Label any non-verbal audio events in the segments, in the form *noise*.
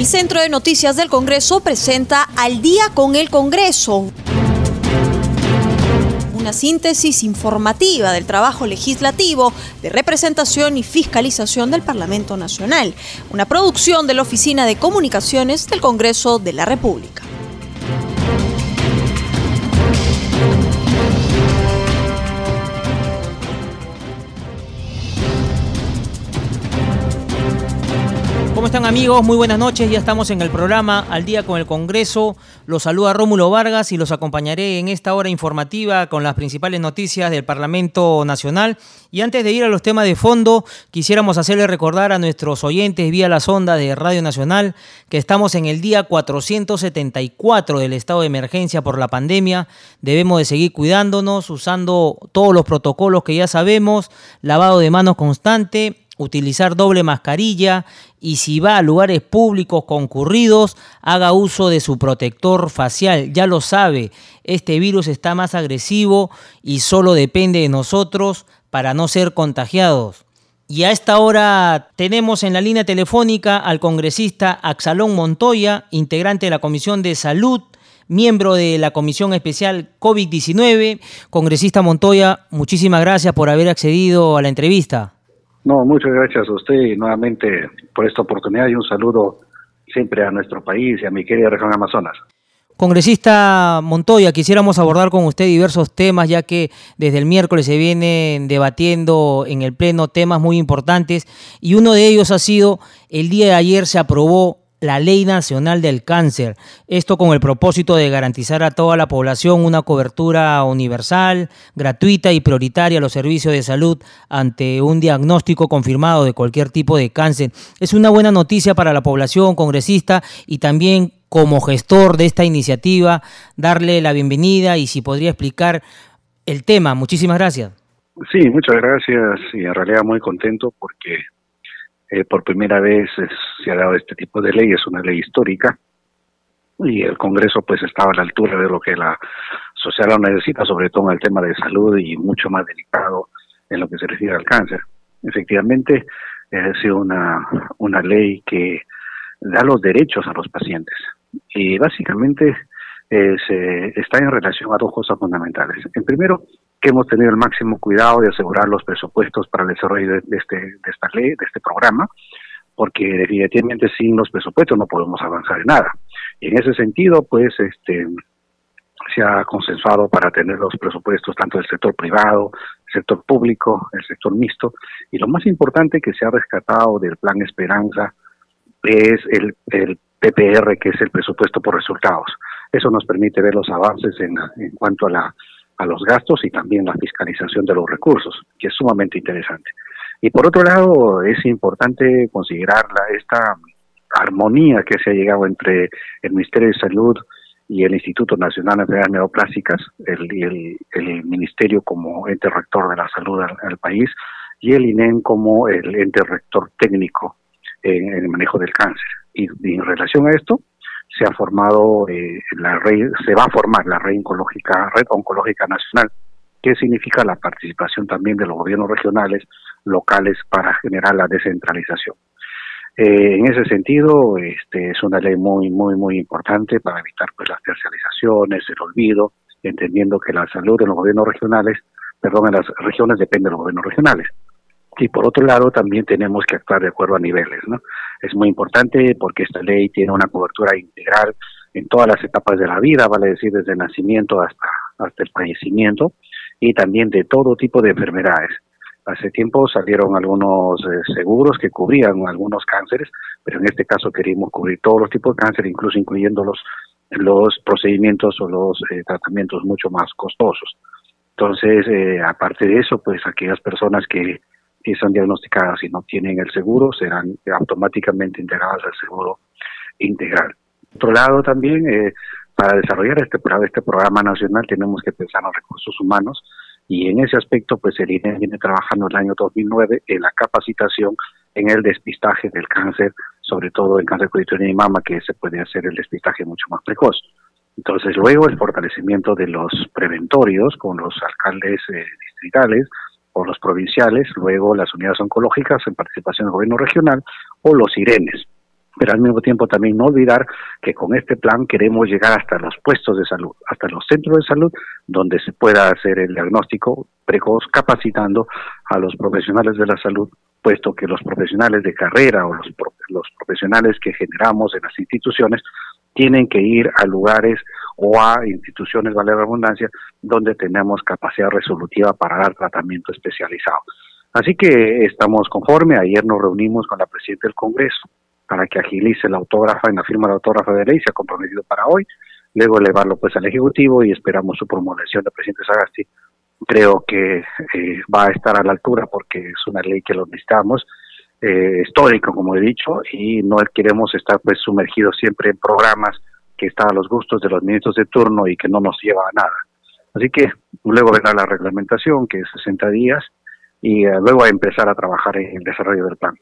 El Centro de Noticias del Congreso presenta Al día con el Congreso una síntesis informativa del trabajo legislativo de representación y fiscalización del Parlamento Nacional, una producción de la Oficina de Comunicaciones del Congreso de la República. Están amigos? Muy buenas noches, ya estamos en el programa Al día con el Congreso. Los saluda Rómulo Vargas y los acompañaré en esta hora informativa con las principales noticias del Parlamento Nacional. Y antes de ir a los temas de fondo, quisiéramos hacerle recordar a nuestros oyentes vía la sonda de Radio Nacional que estamos en el día 474 del estado de emergencia por la pandemia. Debemos de seguir cuidándonos, usando todos los protocolos que ya sabemos, lavado de manos constante utilizar doble mascarilla y si va a lugares públicos concurridos, haga uso de su protector facial. Ya lo sabe, este virus está más agresivo y solo depende de nosotros para no ser contagiados. Y a esta hora tenemos en la línea telefónica al congresista Axalón Montoya, integrante de la Comisión de Salud, miembro de la Comisión Especial COVID-19. Congresista Montoya, muchísimas gracias por haber accedido a la entrevista. No, muchas gracias a usted y nuevamente por esta oportunidad y un saludo siempre a nuestro país y a mi querida región Amazonas. Congresista Montoya, quisiéramos abordar con usted diversos temas, ya que desde el miércoles se vienen debatiendo en el Pleno temas muy importantes y uno de ellos ha sido, el día de ayer se aprobó la Ley Nacional del Cáncer. Esto con el propósito de garantizar a toda la población una cobertura universal, gratuita y prioritaria a los servicios de salud ante un diagnóstico confirmado de cualquier tipo de cáncer. Es una buena noticia para la población congresista y también como gestor de esta iniciativa, darle la bienvenida y si podría explicar el tema. Muchísimas gracias. Sí, muchas gracias y en realidad muy contento porque eh, por primera vez se ha dado este tipo de ley, es una ley histórica y el Congreso pues estaba a la altura de lo que la sociedad necesita, sobre todo en el tema de salud y mucho más delicado en lo que se refiere al cáncer. Efectivamente, sido una, una ley que da los derechos a los pacientes y básicamente eh, está en relación a dos cosas fundamentales. En primero, que hemos tenido el máximo cuidado de asegurar los presupuestos para el desarrollo de, este, de esta ley, de este programa, porque definitivamente sin los presupuestos no podemos avanzar en nada. Y en ese sentido, pues, este, se ha consensuado para tener los presupuestos tanto del sector privado, el sector público, el sector mixto, y lo más importante que se ha rescatado del Plan Esperanza es el, PPR, que es el presupuesto por resultados. Eso nos permite ver los avances en, en cuanto a la a los gastos y también la fiscalización de los recursos, que es sumamente interesante. Y por otro lado, es importante considerar esta armonía que se ha llegado entre el Ministerio de Salud y el Instituto Nacional de Enfermedades Neoplásicas, el, el, Ministerio como ente rector de la salud al, país y el INEM como el ente rector técnico en, el manejo del cáncer. y en relación a esto, se ha formado eh, la red, se va a formar la red oncológica, nacional, que significa la participación también de los gobiernos regionales, locales para generar la descentralización. Eh, en ese sentido, este, es una ley muy, muy, muy importante para evitar pues las tercializaciones, el olvido, entendiendo que la salud de los gobiernos regionales, perdón, en las regiones depende de los gobiernos regionales y por otro lado también tenemos que actuar de acuerdo a niveles. ¿no? Es muy importante porque esta ley tiene una cobertura integral en todas las etapas de la vida, vale decir, desde el nacimiento hasta, hasta el fallecimiento y también de todo tipo de enfermedades. Hace tiempo salieron algunos eh, seguros que cubrían algunos cánceres, pero en este caso queríamos cubrir todos los tipos de cáncer, incluso incluyendo los, los procedimientos o los eh, tratamientos mucho más costosos. Entonces, eh, aparte de eso, pues aquellas personas que si son diagnosticadas y no tienen el seguro, serán automáticamente integradas al seguro integral. Por otro lado, también, eh, para desarrollar este, este programa nacional tenemos que pensar en los recursos humanos y en ese aspecto, pues el INE viene trabajando el año 2009 en la capacitación en el despistaje del cáncer, sobre todo el cáncer curitino y mama, que se puede hacer el despistaje mucho más precoz. Entonces, luego el fortalecimiento de los preventorios con los alcaldes eh, distritales, o los provinciales, luego las unidades oncológicas en participación del gobierno regional o los IRENES. pero al mismo tiempo también no olvidar que con este plan queremos llegar hasta los puestos de salud, hasta los centros de salud, donde se pueda hacer el diagnóstico precoz, capacitando a los profesionales de la salud, puesto que los profesionales de carrera o los, los profesionales que generamos en las instituciones tienen que ir a lugares o a instituciones, vale la abundancia, donde tenemos capacidad resolutiva para dar tratamiento especializado. Así que estamos conforme, ayer nos reunimos con la presidenta del Congreso, para que agilice la autógrafa en la firma de la autógrafa de ley, se ha comprometido para hoy, luego elevarlo pues al Ejecutivo y esperamos su promulgación del presidente Sagasti. Creo que eh, va a estar a la altura porque es una ley que lo necesitamos, eh, histórico como he dicho, y no queremos estar pues sumergidos siempre en programas que están a los gustos de los ministros de turno y que no nos lleva a nada. Así que luego vendrá la reglamentación, que es 60 días, y eh, luego a empezar a trabajar en el desarrollo del plan.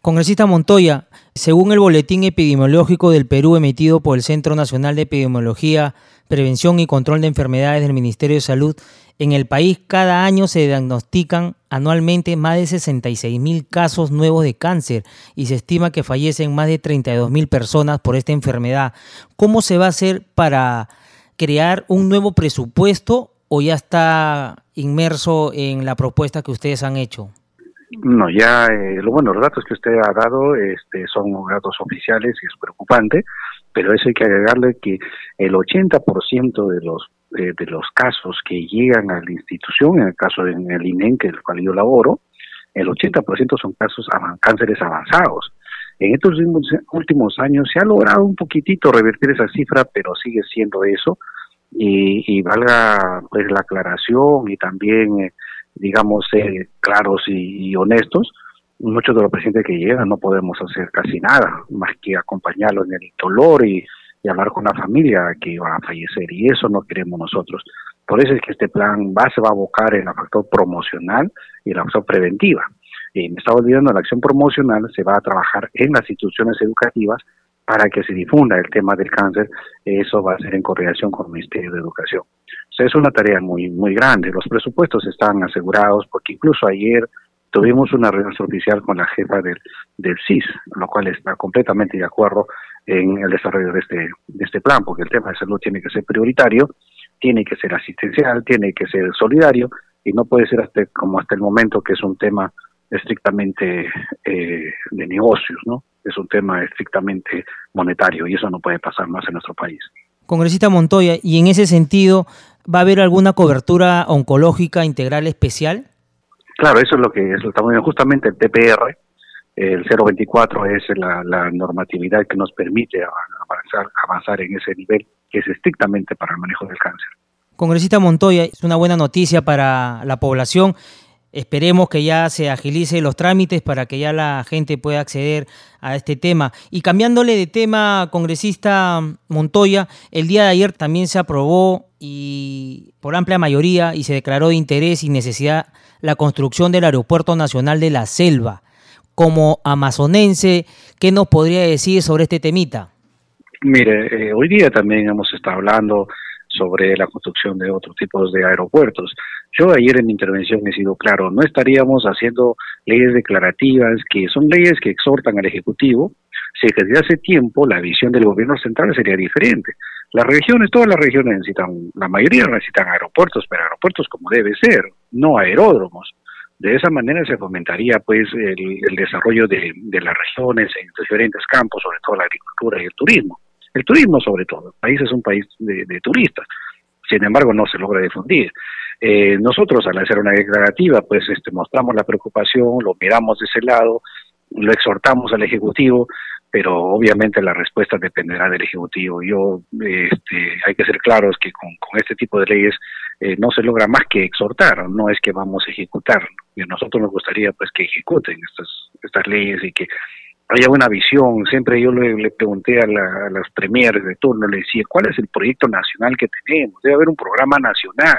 Congresista Montoya, según el boletín epidemiológico del Perú emitido por el Centro Nacional de Epidemiología, Prevención y Control de Enfermedades del Ministerio de Salud, en el país cada año se diagnostican anualmente más de 66 mil casos nuevos de cáncer y se estima que fallecen más de 32 mil personas por esta enfermedad. ¿Cómo se va a hacer para crear un nuevo presupuesto o ya está inmerso en la propuesta que ustedes han hecho? No, ya, eh, lo bueno, los datos que usted ha dado este, son datos oficiales y es preocupante, pero eso hay que agregarle que el 80% de los eh, de los casos que llegan a la institución, en el caso del INEN, que el cual yo laboro, el 80% son casos cánceres avanzados. En estos últimos años se ha logrado un poquitito revertir esa cifra, pero sigue siendo eso. Y, y valga pues la aclaración y también eh, digamos, ser claros y, honestos, muchos de los pacientes que llegan no podemos hacer casi nada, más que acompañarlos en el dolor y, hablar con la familia que va a fallecer, y eso no queremos nosotros. Por eso es que este plan va, se va a abocar en el factor promocional y la factor preventiva. Y me estaba olvidando, la acción promocional se va a trabajar en las instituciones educativas para que se difunda el tema del cáncer, eso va a ser en coordinación con el Ministerio de Educación es una tarea muy, muy grande. Los presupuestos están asegurados porque incluso ayer tuvimos una reunión oficial con la jefa del, del CIS, lo cual está completamente de acuerdo en el desarrollo de este, de este plan, porque el tema de salud tiene que ser prioritario, tiene que ser asistencial, tiene que ser solidario y no puede ser hasta, como hasta el momento que es un tema estrictamente eh, de negocios, ¿no? Es un tema estrictamente monetario y eso no puede pasar más en nuestro país. Congresista Montoya, y en ese sentido, ¿Va a haber alguna cobertura oncológica integral especial? Claro, eso es lo que es, justamente el TPR, el 024 es la, normatividad que nos permite avanzar, avanzar en ese nivel que es estrictamente para el manejo del cáncer. Congresista Montoya, es una buena noticia para la población Esperemos que ya se agilice los trámites para que ya la gente pueda acceder a este tema. Y cambiándole de tema, congresista Montoya, el día de ayer también se aprobó y por amplia mayoría y se declaró de interés y necesidad la construcción del Aeropuerto Nacional de la Selva. Como amazonense, ¿qué nos podría decir sobre este temita? Mire, eh, hoy día también hemos estado hablando sobre la construcción de otros tipos de aeropuertos. Yo ayer en mi intervención he sido claro, no estaríamos haciendo leyes declarativas que son leyes que exhortan al Ejecutivo, si que desde hace tiempo la visión del gobierno central sería diferente. Las regiones, todas las regiones necesitan, la mayoría necesitan aeropuertos, pero aeropuertos como debe ser, no aeródromos. De esa manera se fomentaría pues el, desarrollo de, las regiones en diferentes campos, sobre todo la agricultura y el turismo. El turismo sobre todo. El país es un país de, de turistas. Sin embargo, no se logra difundir. Eh, nosotros al hacer una declarativa, pues este, mostramos la preocupación, lo miramos de ese lado, lo exhortamos al Ejecutivo, pero obviamente la respuesta dependerá del Ejecutivo. Yo, este, hay que ser claros que con, este tipo de leyes eh, no se logra más que exhortar, no es que vamos a ejecutar. A nosotros nos gustaría pues que ejecuten estas, estas leyes y que haya una visión. Siempre yo le, pregunté a, la, a las premieres de turno, le decía, ¿cuál es el proyecto nacional que tenemos? Debe haber un programa nacional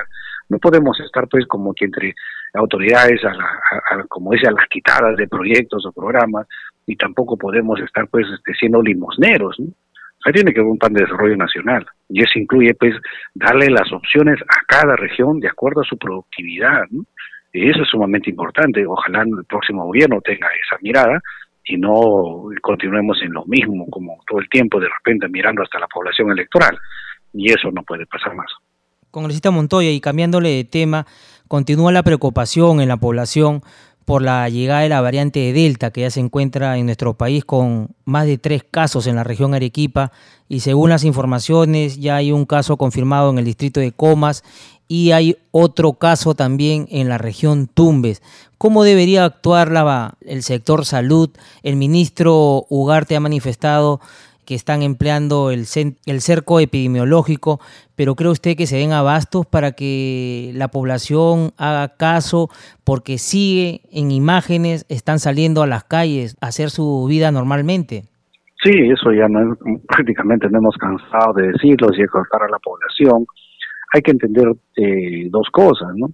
no podemos estar pues como que entre autoridades, a, la, como dice, a las quitadas de proyectos o programas, y tampoco podemos estar pues este, siendo limosneros. ¿no? Ahí tiene que haber un plan de desarrollo nacional y eso incluye pues darle las opciones a cada región de acuerdo a su productividad. ¿no? Y eso es sumamente importante. Ojalá el próximo gobierno tenga esa mirada y no continuemos en lo mismo como todo el tiempo, de repente mirando hasta la población electoral. Y eso no puede pasar más. Congresista Montoya, y cambiándole de tema, continúa la preocupación en la población por la llegada de la variante de Delta, que ya se encuentra en nuestro país con más de tres casos en la región Arequipa, y según las informaciones ya hay un caso confirmado en el distrito de Comas y hay otro caso también en la región Tumbes. ¿Cómo debería actuar el sector salud? El ministro Ugarte ha manifestado que están empleando el, el cerco epidemiológico, pero ¿cree usted que se den abastos para que la población haga caso? Porque sigue en imágenes, están saliendo a las calles a hacer su vida normalmente. Sí, eso ya no, prácticamente no hemos cansado de decirlo, y cortar a la población. Hay que entender eh, dos cosas, ¿no?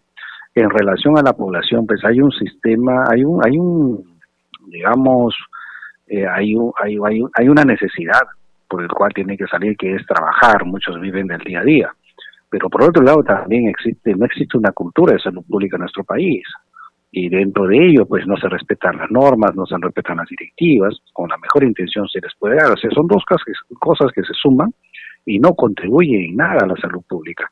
En relación a la población, pues hay un sistema, hay un, hay un, digamos, eh, hay, hay, hay, una necesidad por el cual tiene que salir, que es trabajar. Muchos viven del día a día. Pero por otro lado también existe, no existe una cultura de salud pública en nuestro país. Y dentro de ello, pues no se respetan las normas, no se respetan las directivas, con la mejor intención se les puede dar. O sea, son dos cosas que, se suman y no contribuyen en nada a la salud pública.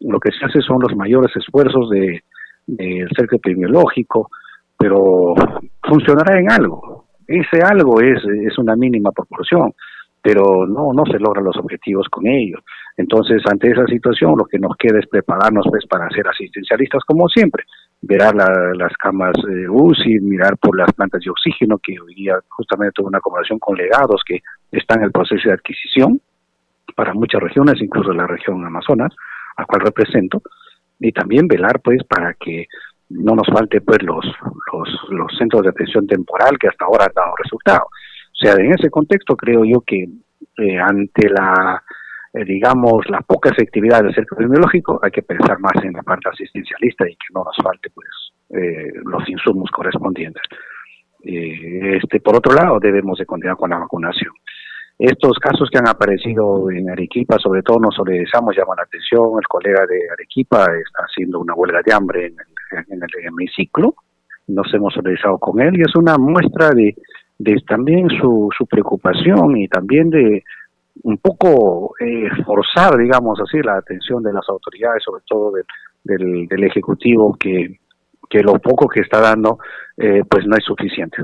Lo que se hace son los mayores esfuerzos de, del cerco epidemiológico, pero funcionará en algo ese algo es, es una mínima proporción, pero no, no se logran los objetivos con ello. Entonces, ante esa situación, lo que nos queda es prepararnos pues, para ser asistencialistas como siempre, mirar las camas eh, UCI, mirar por las plantas de oxígeno, que hoy día justamente tuve una conversación con legados que están en el proceso de adquisición para muchas regiones, incluso la región Amazonas, a cual represento, y también velar pues para que no nos falte pues los, los, centros de atención temporal que hasta ahora han dado resultados. O sea, en ese contexto creo yo que eh, ante la, eh, digamos, la poca efectividad del centro epidemiológico hay que pensar más en la parte asistencialista y que no nos falte pues eh, los insumos correspondientes. este, por otro lado, debemos de continuar con la vacunación. Estos casos que han aparecido en Arequipa, sobre todo nos solidarizamos, llaman la atención. El colega de Arequipa está haciendo una huelga de hambre en el, en el hemiciclo. Nos hemos solidarizado con él y es una muestra de, de también su, su preocupación y también de un poco eh, forzar, digamos así, la atención de las autoridades, sobre todo del, del, Ejecutivo, que, que lo poco que está dando, eh, pues no es suficiente.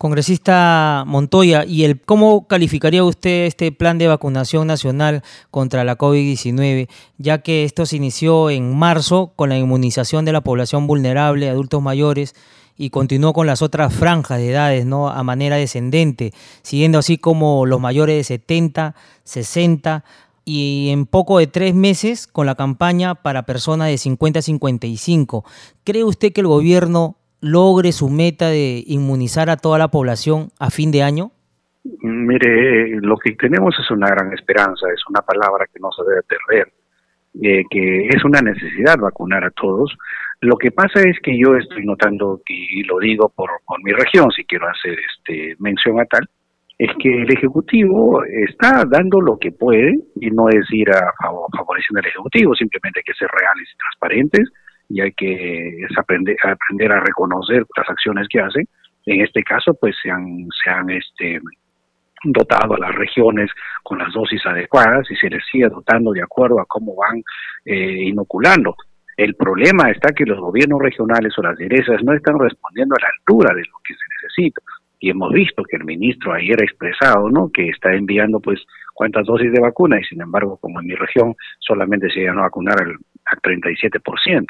Congresista Montoya, ¿y el cómo calificaría usted este plan de vacunación nacional contra la COVID-19, ya que esto se inició en marzo con la inmunización de la población vulnerable, adultos mayores, y continuó con las otras franjas de edades, ¿no? A manera descendente, siguiendo así como los mayores de 70, 60 y en poco de tres meses con la campaña para personas de 50 a 55. ¿Cree usted que el gobierno logre su meta de inmunizar a toda la población a fin de año? Mire, lo que tenemos es una gran esperanza, es una palabra que no se debe perder, eh, que es una necesidad vacunar a todos. Lo que pasa es que yo estoy notando, y lo digo por, por mi región, si quiero hacer este mención a tal, es que el Ejecutivo está dando lo que puede, y no es ir a favoreciendo al Ejecutivo, simplemente hay que ser reales y transparentes, y hay que aprender, aprender a reconocer las acciones que hacen. En este caso, pues se han, se han este, dotado a las regiones con las dosis adecuadas y se les sigue dotando de acuerdo a cómo van eh, inoculando. El problema está que los gobiernos regionales o las derechas no están respondiendo a la altura de lo que se necesita. Y hemos visto que el ministro ayer ha expresado, ¿no? Que está enviando, pues, cuántas dosis de vacuna y sin embargo, como en mi región solamente se llegó a vacunar al, al 37%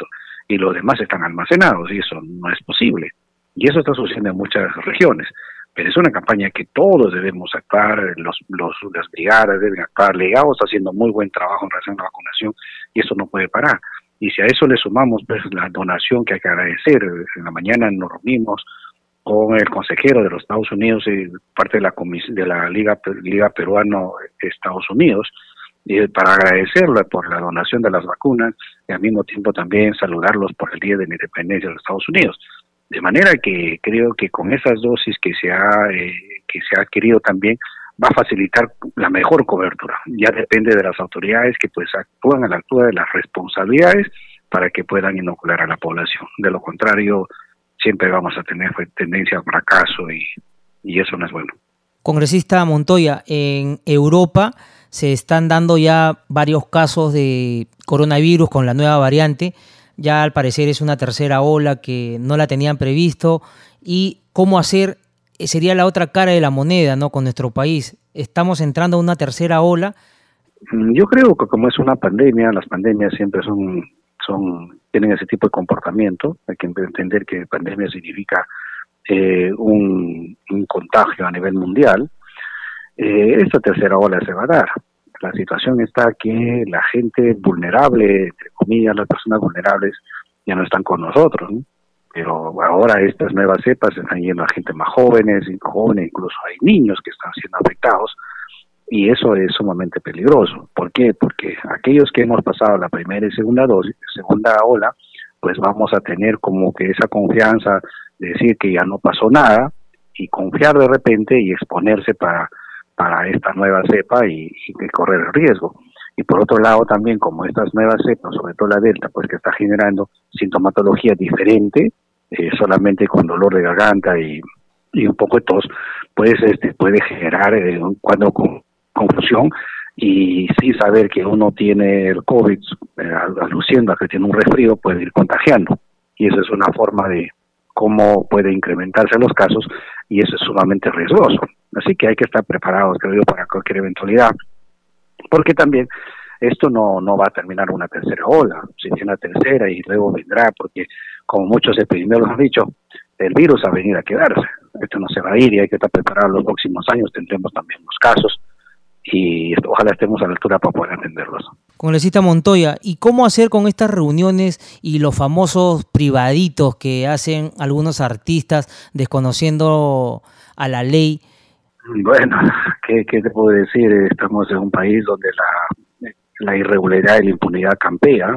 y los demás están almacenados y eso no es posible. Y eso está sucediendo en muchas regiones. Pero es una campaña que todos debemos actuar, los, los, las brigadas deben actuar, Legado está haciendo muy buen trabajo en relación a la vacunación y eso no puede parar. Y si a eso le sumamos pues la donación que hay que agradecer, en la mañana nos reunimos con el consejero de los Estados Unidos y parte de la de la Liga Liga Peruano Estados Unidos, y para agradecerle por la donación de las vacunas y al mismo tiempo también saludarlos por el Día de la Independencia de los Estados Unidos. De manera que creo que con esas dosis que se ha eh, que se ha adquirido también va a facilitar la mejor cobertura. Ya depende de las autoridades que pues actúan a la altura de las responsabilidades para que puedan inocular a la población. De lo contrario, siempre vamos a tener tendencia al fracaso y, y eso no es bueno. Congresista Montoya, en Europa se están dando ya varios casos de coronavirus con la nueva variante. Ya al parecer es una tercera ola que no la tenían previsto. ¿Y cómo hacer? Eh, sería la otra cara de la moneda, ¿no? Con nuestro país. Estamos entrando a una tercera ola. Mm, yo creo que como es una pandemia, las pandemias siempre son, son tienen ese tipo de comportamiento. Hay que entender que pandemia significa eh, un, contagio a nivel mundial. Eh, esta tercera ola se va a dar. La situación está que la gente vulnerable, entre comillas, las personas vulnerables, ya no están con nosotros. Pero ahora estas nuevas cepas están yendo a gente más jóvenes, jóvenes, incluso hay niños que están siendo afectados y eso es sumamente peligroso. ¿Por qué? Porque aquellos que hemos pasado la primera y segunda dosis, segunda ola, pues vamos a tener como que esa confianza de decir que ya no pasó nada y confiar de repente y exponerse para, para esta nueva cepa y, correr el riesgo. Y por otro lado también como estas nuevas cepas, sobre todo la delta, pues que está generando sintomatología diferente, eh, solamente con dolor de garganta y, y un poco de tos, pues este puede generar eh, cuando con confusión y sin saber que uno tiene el COVID, eh, aluciendo a que tiene un resfrío, puede ir contagiando. Y esa es una forma de cómo puede incrementarse los casos y eso es sumamente riesgoso. Así que hay que estar preparados, creo yo, para cualquier eventualidad. Porque también esto no, no va a terminar una tercera ola, si tiene una tercera y luego vendrá, porque como muchos epidemiólogos han dicho, el virus va a venir a quedarse. Esto no se va a ir y hay que estar preparados los próximos años, tendremos también los casos y ojalá estemos a la altura para poder entenderlos. Congresista Montoya, ¿y cómo hacer con estas reuniones y los famosos privaditos que hacen algunos artistas desconociendo a la ley? Bueno, *laughs* ¿qué, te puedo decir? Estamos en un país donde la, la irregularidad y la impunidad campea.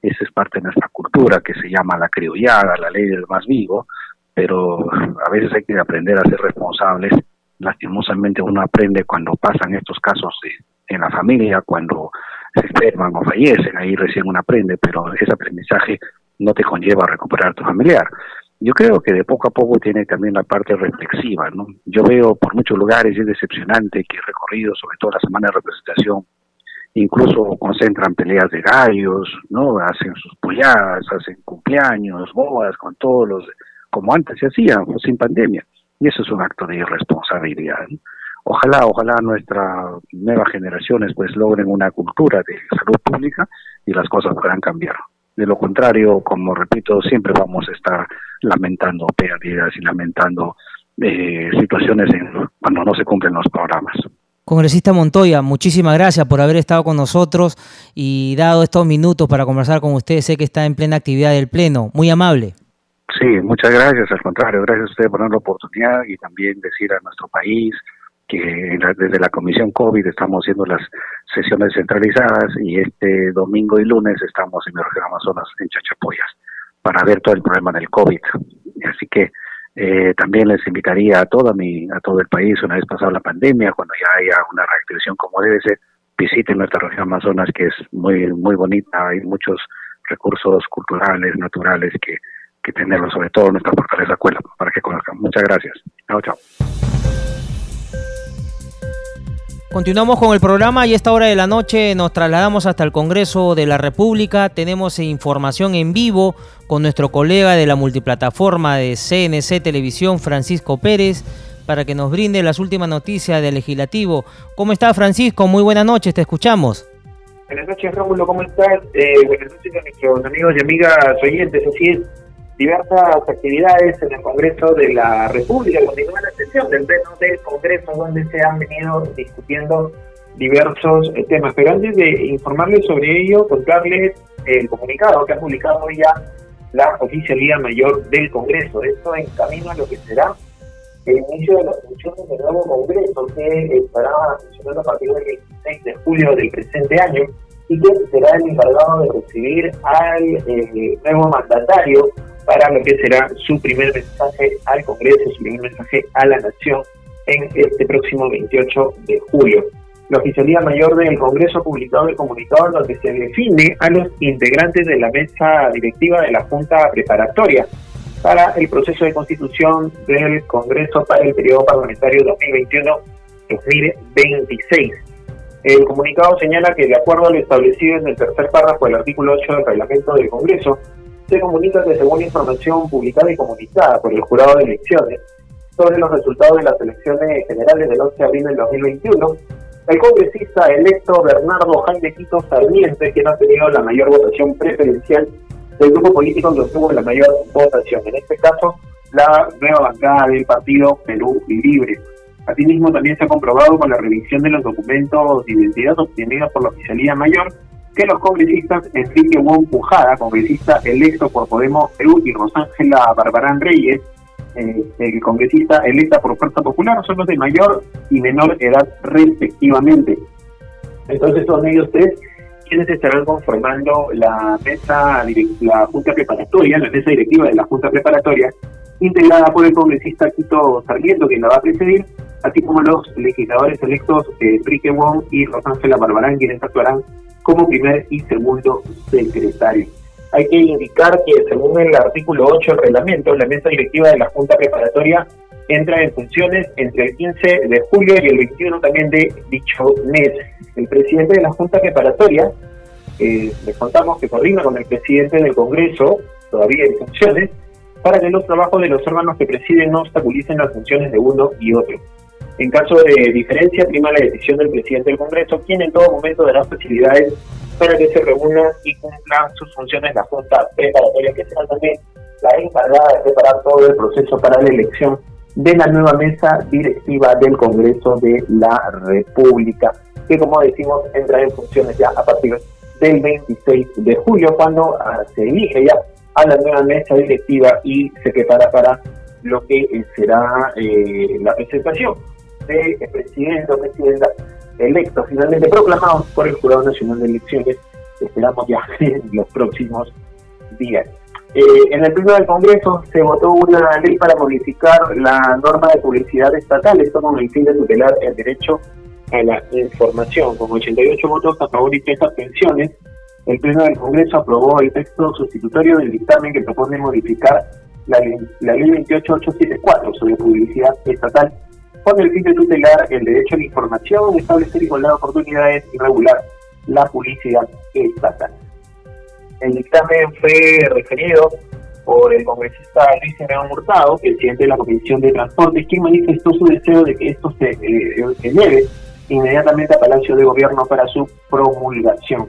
Esa es parte de nuestra cultura que se llama la criollada, la ley del más vivo, pero a veces hay que aprender a ser responsables lastimosamente uno aprende cuando pasan estos casos en la familia, cuando se enferman o fallecen, ahí recién uno aprende, pero ese aprendizaje no te conlleva a recuperar tu familiar. Yo creo que de poco a poco tiene también la parte reflexiva, ¿no? Yo veo por muchos lugares, es decepcionante que he recorrido, sobre todo la semana de representación, incluso concentran peleas de gallos, ¿no? Hacen sus polladas, hacen cumpleaños, bodas, con todos los, como antes se hacían, sin pandemia. Y eso es un acto de irresponsabilidad. Ojalá, ojalá nuestras nuevas generaciones pues logren una cultura de salud pública y las cosas puedan cambiar. De lo contrario, como repito, siempre vamos a estar lamentando pérdidas y lamentando eh, situaciones cuando no se cumplen los programas. Congresista Montoya, muchísimas gracias por haber estado con nosotros y dado estos minutos para conversar con usted. Sé que está en plena actividad del Pleno. Muy amable. Sí, muchas gracias, al contrario, gracias a usted por dar la oportunidad y también decir a nuestro país que desde la Comisión COVID estamos haciendo las sesiones centralizadas y este domingo y lunes estamos en el región Amazonas en Chachapoyas para ver todo el problema del COVID. Así que eh, también les invitaría a toda mi, a todo el país, una vez pasada la pandemia, cuando ya haya una reactivación como debe ser, visiten nuestra región Amazonas que es muy, muy bonita, hay muchos recursos culturales, naturales que que tenerlo, sobre todo nuestra fortaleza escuela, para que conozcan. Muchas gracias. Chao, chao. Continuamos con el programa y a esta hora de la noche nos trasladamos hasta el Congreso de la República. Tenemos información en vivo con nuestro colega de la multiplataforma de CNC Televisión, Francisco Pérez, para que nos brinde las últimas noticias del legislativo. ¿Cómo está Francisco? Muy buenas noches, te escuchamos. Buenas noches, Rómulo, ¿cómo estás? Eh, buenas noches a nuestros amigos y amigas oyentes. Así es, diversas actividades en el Congreso de la República. Continúa la sesión del Pleno del Congreso donde se han venido discutiendo diversos eh, temas. Pero antes de informarles sobre ello, contarles el comunicado que ha publicado ya la Oficialía Mayor del Congreso. Esto en camino a lo que será el inicio de las funciones del nuevo Congreso, que estará funcionando a partir del 26 de julio del presente año y que será el encargado de recibir al eh, nuevo mandatario para lo que será su primer mensaje al Congreso, su primer mensaje a la Nación en este próximo 28 de julio. La Oficialía Mayor del Congreso ha publicado el comunicado donde se define a los integrantes de la mesa directiva de la Junta Preparatoria. para el proceso de constitución del Congreso para el periodo parlamentario 2021-2026. El comunicado señala que de acuerdo a lo establecido en el tercer párrafo del artículo 8 del reglamento del Congreso, se comunica que según información publicada y comunicada por el jurado de elecciones sobre los resultados de las elecciones generales del 11 de abril del 2021, el congresista electo Bernardo Jaime Quito Sarmiente, quien ha tenido la mayor votación preferencial del grupo político que obtuvo la mayor votación, en este caso la nueva bancada del partido Perú Libre. Asimismo, también se ha comprobado con la revisión de los documentos de identidad obtenidos por la Oficialía Mayor que los congresistas Enrique Wong Pujada, congresista electo por Podemos Perú, y Rosángela Barbarán Reyes, eh, el congresista electa por Fuerza Popular, son los de mayor y menor edad respectivamente. Entonces son ellos tres quienes estarán conformando la mesa, la junta preparatoria, la mesa directiva de la junta preparatoria, integrada por el congresista Quito Sarmiento, quien la va a presidir, así como los legisladores electos eh, Enrique Wong y Rosángela Barbarán, quienes actuarán como primer y segundo secretario. Hay que indicar que según el artículo 8 del reglamento, la mesa directiva de la Junta Preparatoria entra en funciones entre el 15 de julio y el 21 también de dicho mes. El presidente de la Junta Preparatoria, eh, les contamos que coordina con el presidente del Congreso, todavía en funciones, para que los trabajos de los órganos que presiden no obstaculicen las funciones de uno y otro. En caso de diferencia, prima la decisión del presidente del Congreso, quien en todo momento dará facilidades para que se reúna y cumpla sus funciones la Junta Preparatoria, que será también la encargada de preparar todo el proceso para la elección de la nueva mesa directiva del Congreso de la República, que como decimos entra en funciones ya a partir del 26 de julio, cuando ah, se elige ya a la nueva mesa directiva y se prepara para lo que será eh, la presentación de presidente o presidenta electos, finalmente proclamados por el Jurado Nacional de Elecciones, esperamos ya *laughs* en los próximos días. Eh, en el pleno del Congreso se votó una ley para modificar la norma de publicidad estatal, esto con el fin de tutelar el derecho a la información. Con 88 votos a favor y 3 abstenciones, el Pleno del Congreso aprobó el texto sustitutorio del dictamen que propone modificar la, la ley 28874 sobre publicidad estatal con el fin de tutelar el derecho a la información, establecer igualdad de oportunidades y regular la publicidad estatal. El dictamen fue referido por el congresista Luis Herrera Murtado, presidente de la Comisión de Transportes, quien manifestó su deseo de que esto se eh, eleve inmediatamente a Palacio de Gobierno para su promulgación.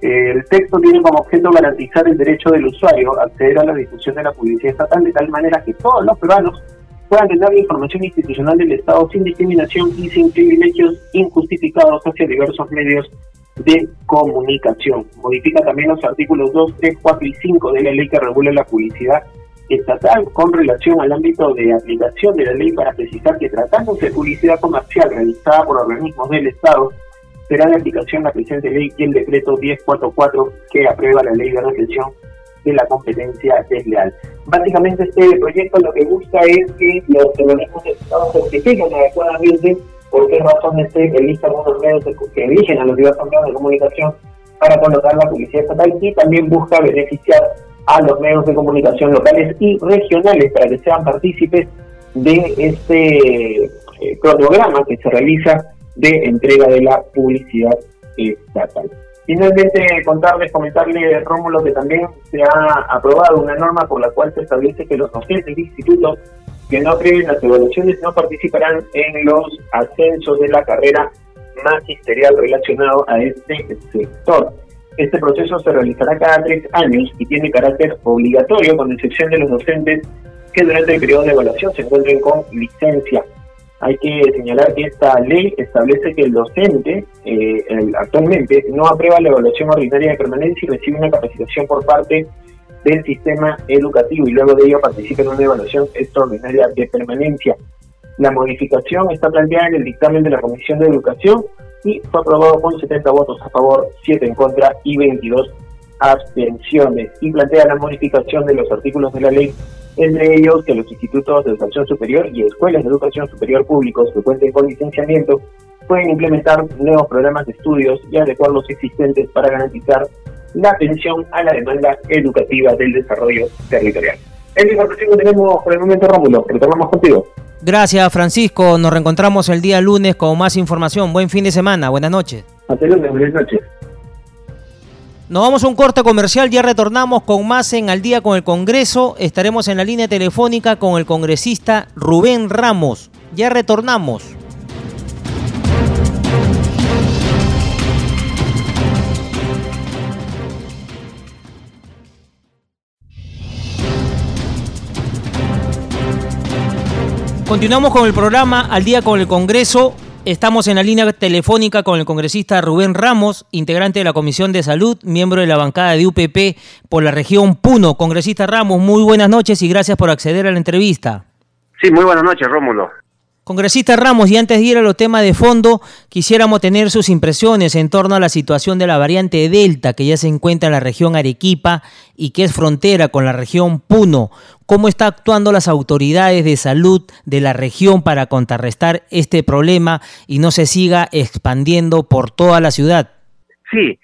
El texto tiene como objeto garantizar el derecho del usuario a acceder a la difusión de la publicidad estatal de tal manera que todos los peruanos puedan tener la información institucional del Estado sin discriminación y sin privilegios injustificados hacia diversos medios de comunicación. Modifica también los artículos 2, 3, 4 y 5 de la ley que regula la publicidad estatal con relación al ámbito de aplicación de la ley para precisar que tratándose de publicidad comercial realizada por organismos del Estado, será de aplicación la presente ley y el decreto 1044 que aprueba la ley de represión de la competencia desleal. Básicamente este proyecto lo que busca es que los organismos del Estado certifiquen adecuadamente por qué razones se eligen algunos medios que eligen a los diversos medios de comunicación para colocar la publicidad estatal y también busca beneficiar a los medios de comunicación locales y regionales para que sean partícipes de este eh, cronograma que se realiza de entrega de la publicidad estatal. Finalmente, contarles, comentarles, Rómulo, que también se ha aprobado una norma por la cual se establece que los docentes de institutos que no creen las evaluaciones no participarán en los ascensos de la carrera magisterial relacionado a este sector. Este proceso se realizará cada tres años y tiene carácter obligatorio, con excepción de los docentes que durante el periodo de evaluación se encuentren con licencia hay que señalar que esta ley establece que el docente eh, actualmente no aprueba la evaluación ordinaria de permanencia y recibe una capacitación por parte del sistema educativo y luego de ello participa en una evaluación extraordinaria de permanencia. La modificación está planteada en el dictamen de la Comisión de Educación y fue aprobado con 70 votos a favor, 7 en contra y 22 abstenciones y plantea la modificación de los artículos de la ley entre ellos que los institutos de educación superior y escuelas de educación superior públicos que cuenten con licenciamiento pueden implementar nuevos programas de estudios y adecuar los existentes para garantizar la atención a la demanda educativa del desarrollo territorial. Es la información que tenemos por el momento, Rómulo. Retornamos contigo. Gracias, Francisco. Nos reencontramos el día lunes con más información. Buen fin de semana. Buenas noches. Hasta lunes. Buenas noches. Nos vamos a un corte comercial, ya retornamos con más en Al día con el Congreso. Estaremos en la línea telefónica con el congresista Rubén Ramos. Ya retornamos. Continuamos con el programa Al día con el Congreso. Estamos en la línea telefónica con el congresista Rubén Ramos, integrante de la Comisión de Salud, miembro de la bancada de UPP por la región Puno. Congresista Ramos, muy buenas noches y gracias por acceder a la entrevista. Sí, muy buenas noches, Rómulo. Congresista Ramos, y antes de ir a los temas de fondo, quisiéramos tener sus impresiones en torno a la situación de la variante Delta que ya se encuentra en la región Arequipa y que es frontera con la región Puno. ¿Cómo están actuando las autoridades de salud de la región para contrarrestar este problema y no se siga expandiendo por toda la ciudad? Sí,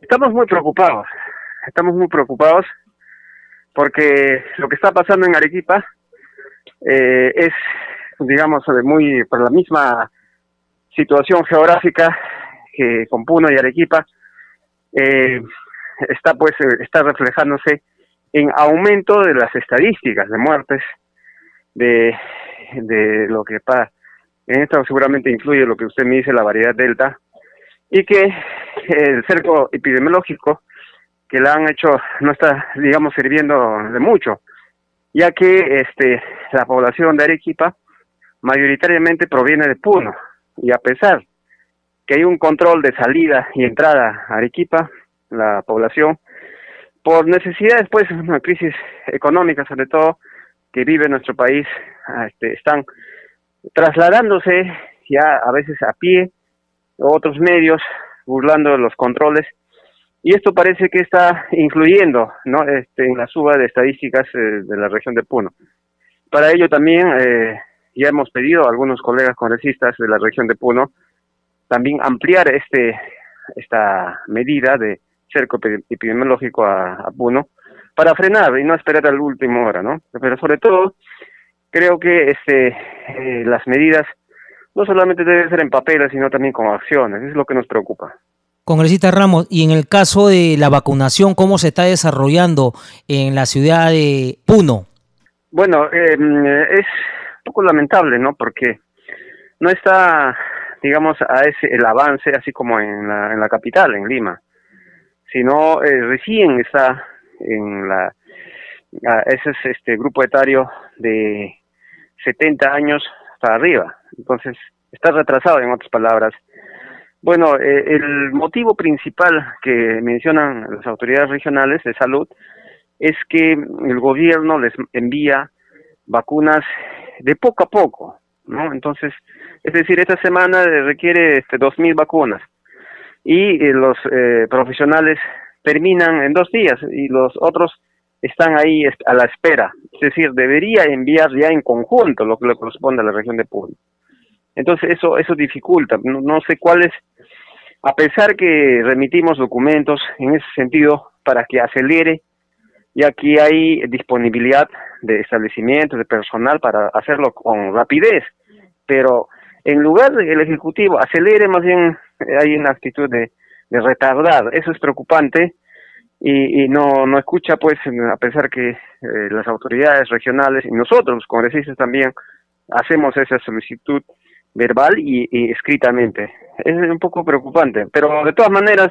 estamos muy preocupados. Estamos muy preocupados porque lo que está pasando en Arequipa eh, es digamos, muy por la misma situación geográfica que con Puno y Arequipa, eh, está pues eh, está reflejándose en aumento de las estadísticas de muertes de, de lo que pasa. En esto seguramente incluye lo que usted me dice, la variedad delta, y que el cerco epidemiológico que la han hecho no está, digamos, sirviendo de mucho, ya que este la población de Arequipa mayoritariamente proviene de Puno y a pesar que hay un control de salida y entrada a Arequipa, la población, por necesidades, pues, una crisis económica sobre todo, que vive nuestro país, ah, este, están trasladándose ya a veces a pie, otros medios, burlando los controles, y esto parece que está influyendo ¿no? este, en la suba de estadísticas eh, de la región de Puno. Para ello también eh, ya hemos pedido a algunos colegas congresistas de la región de Puno también ampliar este esta medida de cerco epidemiológico a, Puno para frenar y no esperar al último hora, ¿no? Pero sobre todo creo que este eh, las medidas no solamente deben ser en papeles, sino también con acciones, es lo que nos preocupa. Congresista Ramos, y en el caso de la vacunación, ¿cómo se está desarrollando en la ciudad de Puno? Bueno, eh, es poco lamentable, ¿no? Porque no está, digamos, a ese el avance así como en la, en la capital, en Lima, sino eh, recién está en la ese es este grupo etario de 70 años para arriba, entonces está retrasado en otras palabras. Bueno, eh, el motivo principal que mencionan las autoridades regionales de salud es que el gobierno les envía vacunas de poco a poco, ¿no? Entonces, es decir, esta semana requiere este, 2.000 vacunas y eh, los eh, profesionales terminan en dos días y los otros están ahí a la espera. Es decir, debería enviar ya en conjunto lo que le corresponde a la región de Puno. Entonces, eso, eso dificulta. No, sé cuál es, a pesar que remitimos documentos en ese sentido para que acelere y aquí hay disponibilidad de establecimientos, de personal para hacerlo con rapidez, pero en lugar de el Ejecutivo acelere, más bien eh, hay una actitud de, retardar. Eso es preocupante y, no, no escucha, pues, a pesar que eh, las autoridades regionales y nosotros, los congresistas también, hacemos esa solicitud verbal y, y escritamente. Es un poco preocupante, pero de todas maneras,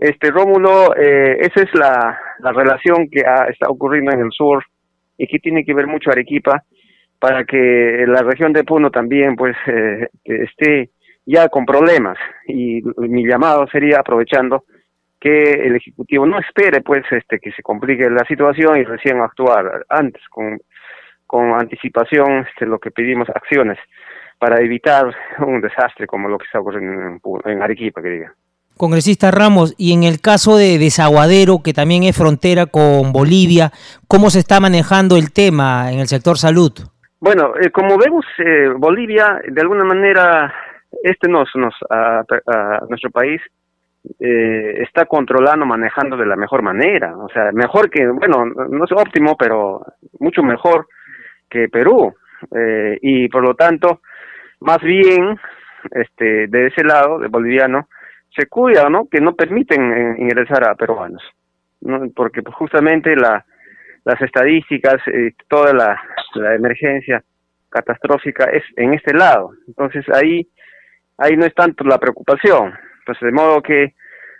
este Rómulo, eh, esa es la, la relación que está ocurriendo en el sur y que tiene que ver mucho Arequipa para que la región de Puno también pues eh, esté ya con problemas. Y mi llamado sería aprovechando que el ejecutivo no espere pues este que se complique la situación y recién actuar antes con con anticipación este, lo que pedimos acciones para evitar un desastre como lo que está ocurriendo en, en Arequipa que diga Congresista Ramos, y en el caso de Desaguadero, que también es frontera con Bolivia, ¿cómo se está manejando el tema en el sector salud? Bueno, eh, como vemos, eh, Bolivia, de alguna manera, este nos, nos a, nuestro país eh, está controlando, manejando de la mejor manera. O sea, mejor que, bueno, no es óptimo, pero mucho mejor que Perú. Eh, y por lo tanto, más bien, este, de ese lado, de boliviano, se cuida, ¿no? Que no permiten eh, ingresar a peruanos, ¿no? Porque pues, justamente la, las estadísticas, eh, toda la, emergencia catastrófica es en este lado. Entonces ahí, ahí no es tanto la preocupación. Pues de modo que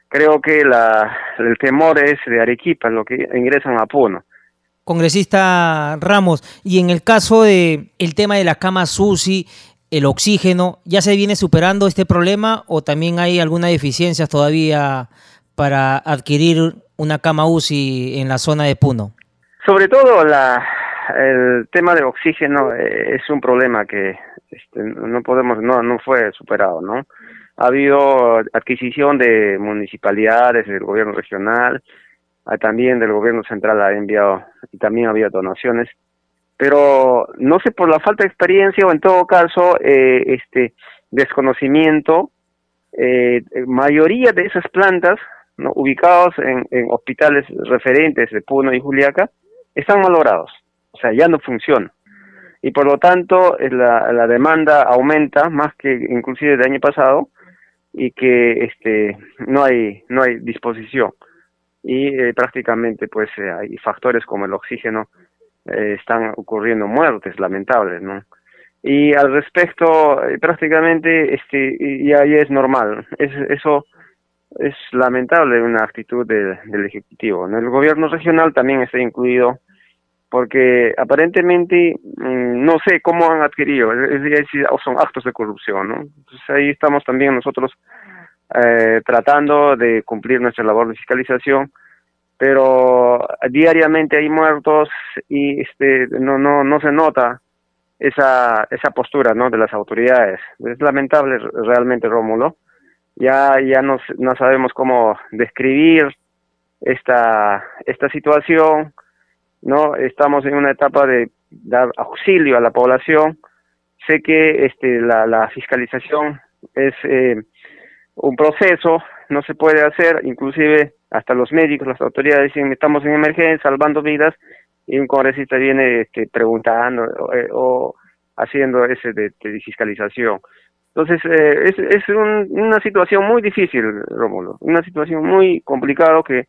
creo que la, el temor es de Arequipa, lo que ingresan a Puno. Congresista Ramos, y en el caso de el tema de la cama SUSI, el oxígeno, ¿ya se viene superando este problema o también hay alguna deficiencia todavía para adquirir una cama UCI en la zona de Puno? Sobre todo la, el tema de oxígeno eh, es un problema que este, no podemos, no, no fue superado, ¿no? Ha habido adquisición de municipalidades, del gobierno regional, ah, también del gobierno central ha enviado, y también había donaciones, pero no sé por la falta de experiencia o en todo caso, eh, este desconocimiento, eh, mayoría de esas plantas, ¿no? ubicados en, hospitales referentes de Puno y Juliaca, están malogrados o sea, ya no funciona. Y por lo tanto, eh, la, la demanda aumenta más que inclusive del año pasado y que este no hay no hay disposición y eh, prácticamente pues eh, hay factores como el oxígeno están ocurriendo muertes lamentables no y al respecto prácticamente este ya, ya es normal es eso es lamentable una actitud del ejecutivo ¿no? el gobierno regional también está incluido porque aparentemente mm, no sé cómo han adquirido, es son actos de corrupción, ¿no? Ahí estamos también nosotros eh, tratando de cumplir nuestra labor de fiscalización, pero diariamente hay muertos y este no no no se nota esa esa postura, ¿no? de las autoridades. Es lamentable realmente Rómulo. Ya ya no no sabemos cómo describir esta esta situación no estamos en una etapa de dar auxilio a la población sé que este la, la fiscalización es eh, un proceso no se puede hacer inclusive hasta los médicos las autoridades dicen estamos en emergencia salvando vidas y un congresista viene este, preguntando o, eh, haciendo ese de, fiscalización entonces eh, es, es una situación muy difícil Rómulo una situación muy complicada que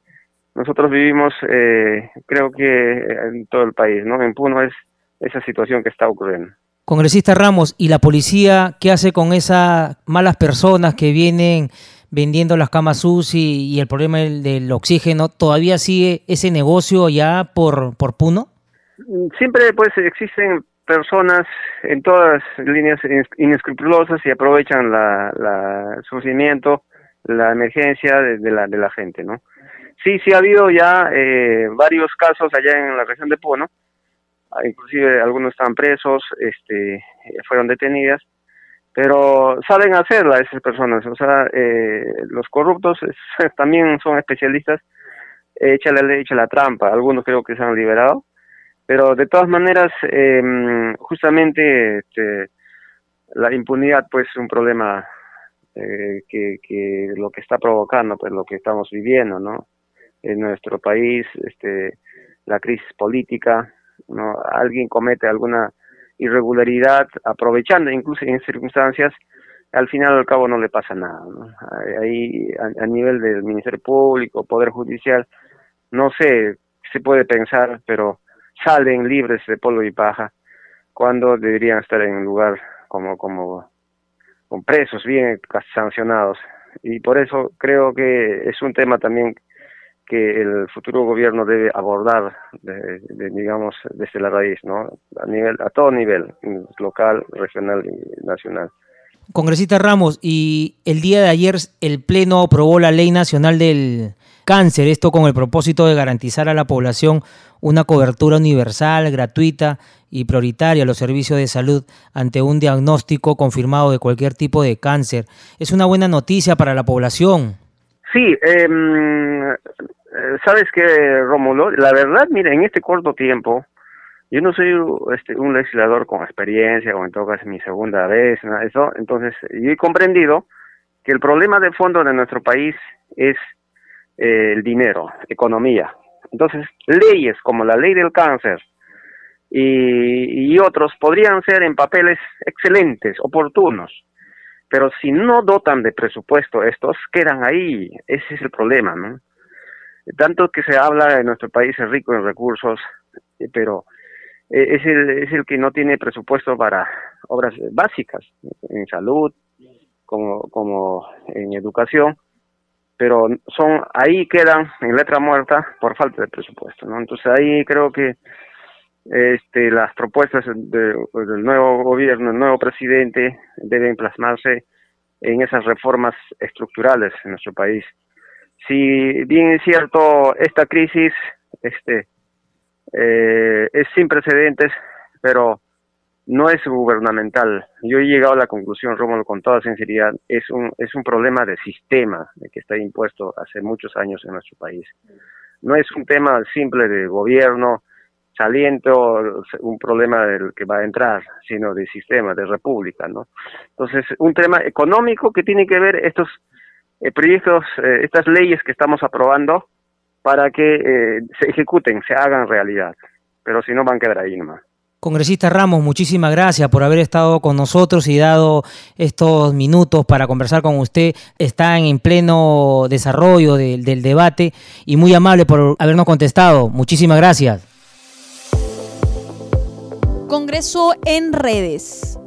nosotros vivimos, eh, creo que en todo el país, ¿no? En Puno es esa situación que está ocurriendo. Congresista Ramos, ¿y la policía qué hace con esas malas personas que vienen vendiendo las camas UCI y el problema del, oxígeno? ¿Todavía sigue ese negocio ya por, por Puno? Siempre pues existen personas en todas líneas inescrupulosas y aprovechan la, la sufrimiento, la emergencia de, la, de la gente, ¿no? Sí, sí ha habido ya eh, varios casos allá en la región de Puno, ah, inclusive algunos están presos, este, fueron detenidas, pero saben hacerla esas personas, o sea, eh, los corruptos *laughs* también son especialistas, échale la echa la trampa, algunos creo que se han liberado, pero de todas maneras, eh, justamente este, la impunidad pues es un problema eh, que, que lo que está provocando, pues lo que estamos viviendo, ¿no? en nuestro país, este, la crisis política, ¿no? alguien comete alguna irregularidad, aprovechando incluso en circunstancias, al final al cabo no le pasa nada. Ahí, a, nivel del Ministerio Público, Poder Judicial, no sé, se puede pensar, pero salen libres de polvo y paja cuando deberían estar en un lugar como, como con presos bien sancionados. Y por eso creo que es un tema también que el futuro gobierno debe abordar, digamos, desde la raíz, ¿no? A, nivel, a todo nivel, local, regional y nacional. Congresista Ramos, y el día de ayer el Pleno aprobó la Ley Nacional del Cáncer, esto con el propósito de garantizar a la población una cobertura universal, gratuita y prioritaria a los servicios de salud ante un diagnóstico confirmado de cualquier tipo de cáncer. Es una buena noticia para la población. Sí, eh, ¿Sabes qué, Rómulo? La verdad, mira, en este corto tiempo, yo no soy este, un legislador con experiencia, o en todo caso mi segunda vez, eso, entonces yo he comprendido que el problema de fondo de nuestro país es eh, el dinero, economía. Entonces, leyes como la ley del cáncer y, y otros podrían ser en papeles excelentes, oportunos, pero si no dotan de presupuesto estos, quedan ahí. Ese es el problema, ¿no? Tanto que se habla de nuestro país es rico en recursos, eh, pero eh, es el, es el que no tiene presupuesto para obras básicas, en salud, como, como en educación, pero son ahí quedan en letra muerta por falta de presupuesto, ¿no? Entonces ahí creo que este, las propuestas del nuevo gobierno, el nuevo presidente deben plasmarse en esas reformas estructurales en nuestro país. Si bien es cierto, esta crisis este, eh, es sin precedentes, pero no es gubernamental. Yo he llegado a la conclusión, Rómulo, con toda sinceridad, es un, es un problema de sistema que está impuesto hace muchos años en nuestro país. No es un tema simple de gobierno, saliente o un problema del que va a entrar, sino de sistema, de república, ¿no? Entonces, un tema económico que tiene que ver estos eh, proyectos, eh, estas leyes que estamos aprobando para que eh, se ejecuten, se hagan realidad, pero si no van a quedar ahí nomás. Congresista Ramos, muchísimas gracias por haber estado con nosotros y dado estos minutos para conversar con usted. Está en pleno desarrollo del debate y muy amable por habernos contestado. Muchísimas gracias. Congreso en redes.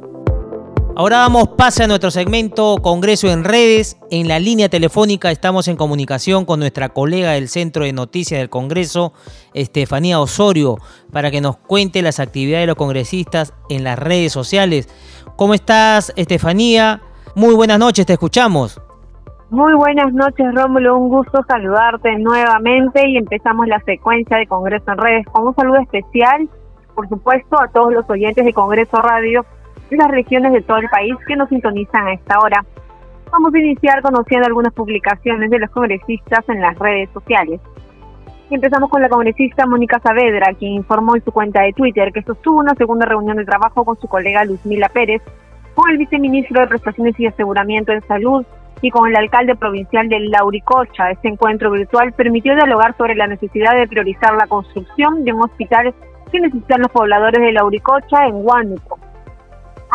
Ahora damos pase a nuestro segmento Congreso en redes. En la línea telefónica estamos en comunicación con nuestra colega del Centro de Noticias del Congreso, Estefanía Osorio, para que nos cuente las actividades de los congresistas en las redes sociales. ¿Cómo estás, Estefanía? Muy buenas noches, te escuchamos. Muy buenas noches, Rómulo. Un gusto saludarte nuevamente y empezamos la secuencia de Congreso en redes con un saludo especial por supuesto, a todos los oyentes de Congreso Radio las regiones de todo el país que nos sintonizan a esta hora. Vamos a iniciar conociendo algunas publicaciones de los congresistas en las redes sociales. Empezamos con la congresista Mónica Saavedra, quien informó en su cuenta de Twitter que sostuvo una segunda reunión de trabajo con su colega Luzmila Pérez, con el viceministro de Prestaciones y Aseguramiento en Salud y con el alcalde provincial de Lauricocha. Este encuentro virtual permitió dialogar sobre la necesidad de priorizar la construcción de un hospital que necesitan los pobladores de Lauricocha en Huánuco.